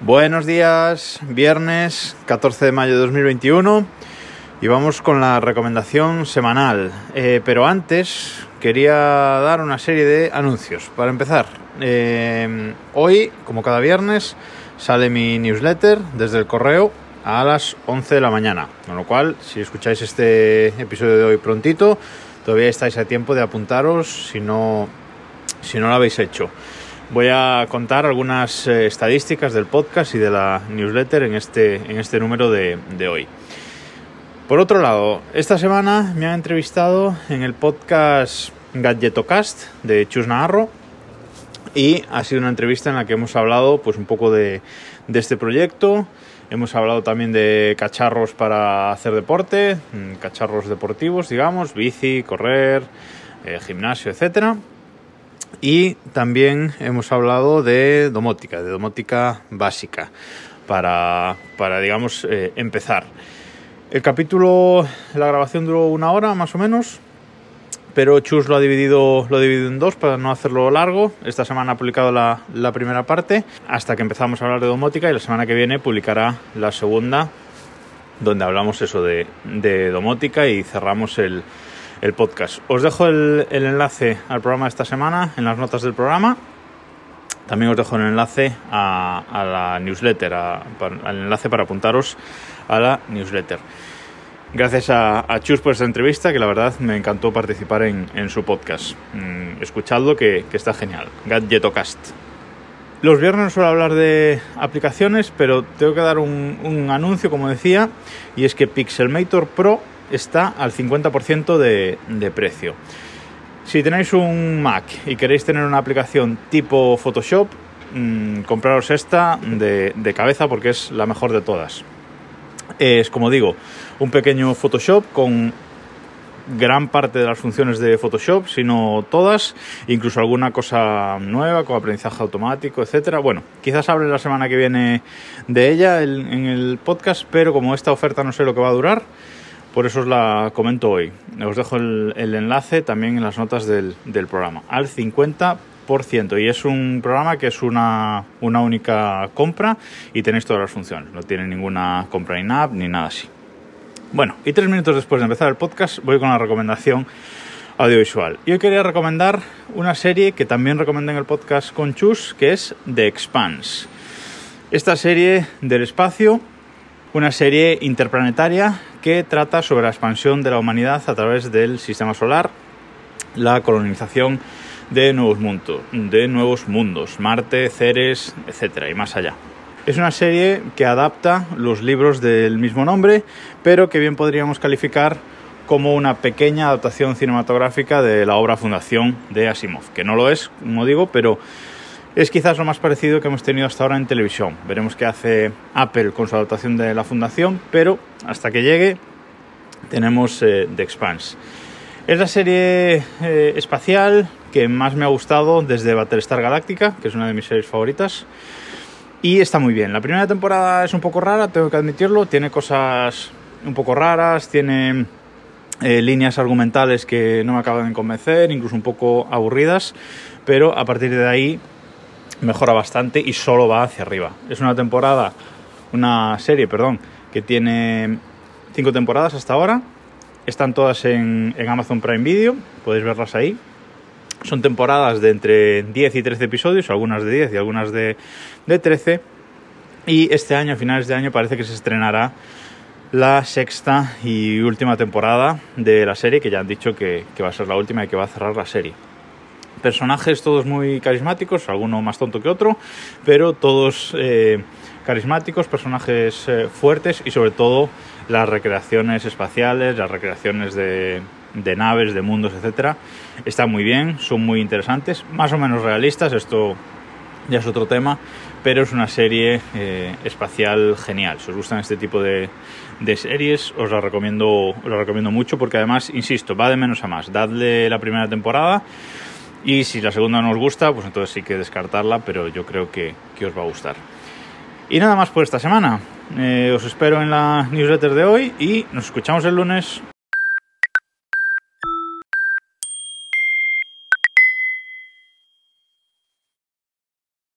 Buenos días, viernes 14 de mayo de 2021 y vamos con la recomendación semanal. Eh, pero antes quería dar una serie de anuncios. Para empezar, eh, hoy, como cada viernes, sale mi newsletter desde el correo a las 11 de la mañana. Con lo cual, si escucháis este episodio de hoy prontito, todavía estáis a tiempo de apuntaros si no, si no lo habéis hecho. Voy a contar algunas eh, estadísticas del podcast y de la newsletter en este, en este número de, hoy. Por otro lado, esta semana me han entrevistado en el podcast Gadgetocast de Chus Naharro y ha sido una entrevista en la que hemos hablado pues un poco de, de este proyecto, hemos hablado también de cacharros para hacer deporte, mm, cacharros deportivos, digamos, bici, correr, eh, gimnasio, etcétera. Y también hemos hablado de domótica, de domótica básica, para, para digamos, eh, empezar. El capítulo, la grabación duró una hora más o menos, pero Chus lo ha dividido, lo ha dividido en dos para no hacerlo largo. Esta semana ha publicado la, la primera parte hasta que empezamos a hablar de domótica y la semana que viene publicará la segunda, donde hablamos eso de, de domótica y cerramos el, el podcast. Os dejo el, enlace al programa de esta semana en las notas del programa. También os dejo el enlace a, la newsletter, al enlace para apuntaros a la newsletter. Gracias a, Chus por esta entrevista, que la verdad me encantó participar en, su podcast. Mm, escuchadlo, que, que, está genial. Gadgetocast. Los viernes suelo hablar de aplicaciones, pero tengo que dar un, un anuncio, como decía, y es que Pixelmator Pro está al 50% de, de, precio. Si tenéis un Mac y queréis tener una aplicación tipo Photoshop, mmm, compraros esta de, de, cabeza porque es la mejor de todas. Es, como digo, un pequeño Photoshop con gran parte de las funciones de Photoshop, si no todas, incluso alguna cosa nueva como aprendizaje automático, etcétera. Bueno, quizás hable la semana que viene de ella en el podcast, pero como esta oferta no sé lo que va a durar, por eso os la comento hoy. Os dejo el, enlace también en las notas del, programa. Al 50%. Y es un programa que es una, una única compra y tenéis todas las funciones. No tiene ninguna compra in-app ni nada así. Bueno, y tres minutos después de empezar el podcast voy con la recomendación audiovisual. Y hoy quería recomendar una serie que también recomendé en el podcast con Chus, que es The Expanse. Esta serie del espacio una serie interplanetaria que trata sobre la expansión de la humanidad a través del sistema solar, la colonización de nuevos mundos, de nuevos mundos, Marte, Ceres, etcétera, y más allá. Es una serie que adapta los libros del mismo nombre, pero que bien podríamos calificar como una pequeña adaptación cinematográfica de la obra Fundación de Asimov, que no lo es, como digo, pero es quizás lo más parecido que hemos tenido hasta ahora en televisión. Veremos qué hace Apple con su adaptación de la fundación, pero hasta que llegue tenemos eh, The Expanse. Es la serie eh, espacial que más me ha gustado desde Battlestar Galactica, que es una de mis series favoritas. Y está muy bien. La primera temporada es un poco rara, tengo que admitirlo. Tiene cosas un poco raras, tiene eh, líneas argumentales que no me acaban de convencer, incluso un poco aburridas. Pero a partir de ahí mejora bastante y solo va hacia arriba. Es una temporada, una serie, perdón, que tiene cinco temporadas hasta ahora. Están todas en, en Amazon Prime Video, podéis verlas ahí. Son temporadas de entre 10 y 13 episodios, algunas de 10 y algunas de, de 13. Y este año, a finales de año, parece que se estrenará la sexta y última temporada de la serie, que ya han dicho que, que va a ser la última y que va a cerrar la serie personajes todos muy carismáticos, alguno más tonto que otro, pero todos eh, carismáticos, personajes eh, fuertes y sobre todo las recreaciones espaciales, las recreaciones de, de naves, de mundos, etcétera, están muy bien, son muy interesantes, más o menos realistas, esto ya es otro tema, pero es una serie eh, espacial genial. Si os gustan este tipo de, de series, os la recomiendo, os la recomiendo mucho porque además, insisto, va de menos a más. Dadle la primera temporada y si la segunda no os gusta, pues entonces sí que descartarla, pero yo creo que, que os va a gustar. Y nada más por esta semana. Eh, os espero en la newsletter de hoy y nos escuchamos el lunes.